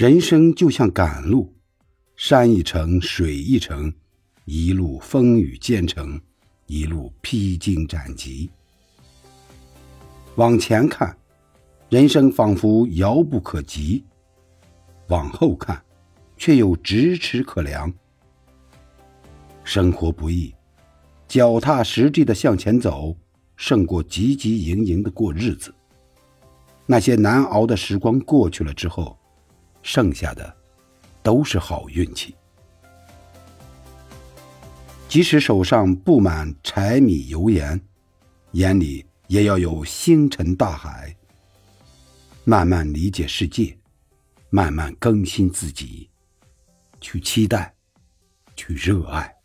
人生就像赶路，山一程，水一程，一路风雨兼程，一路披荆斩棘。往前看，人生仿佛遥不可及；往后看，却又咫尺可量。生活不易，脚踏实地的向前走，胜过汲汲营营的过日子。那些难熬的时光过去了之后，剩下的都是好运气。即使手上布满柴米油盐，眼里也要有星辰大海。慢慢理解世界，慢慢更新自己，去期待，去热爱。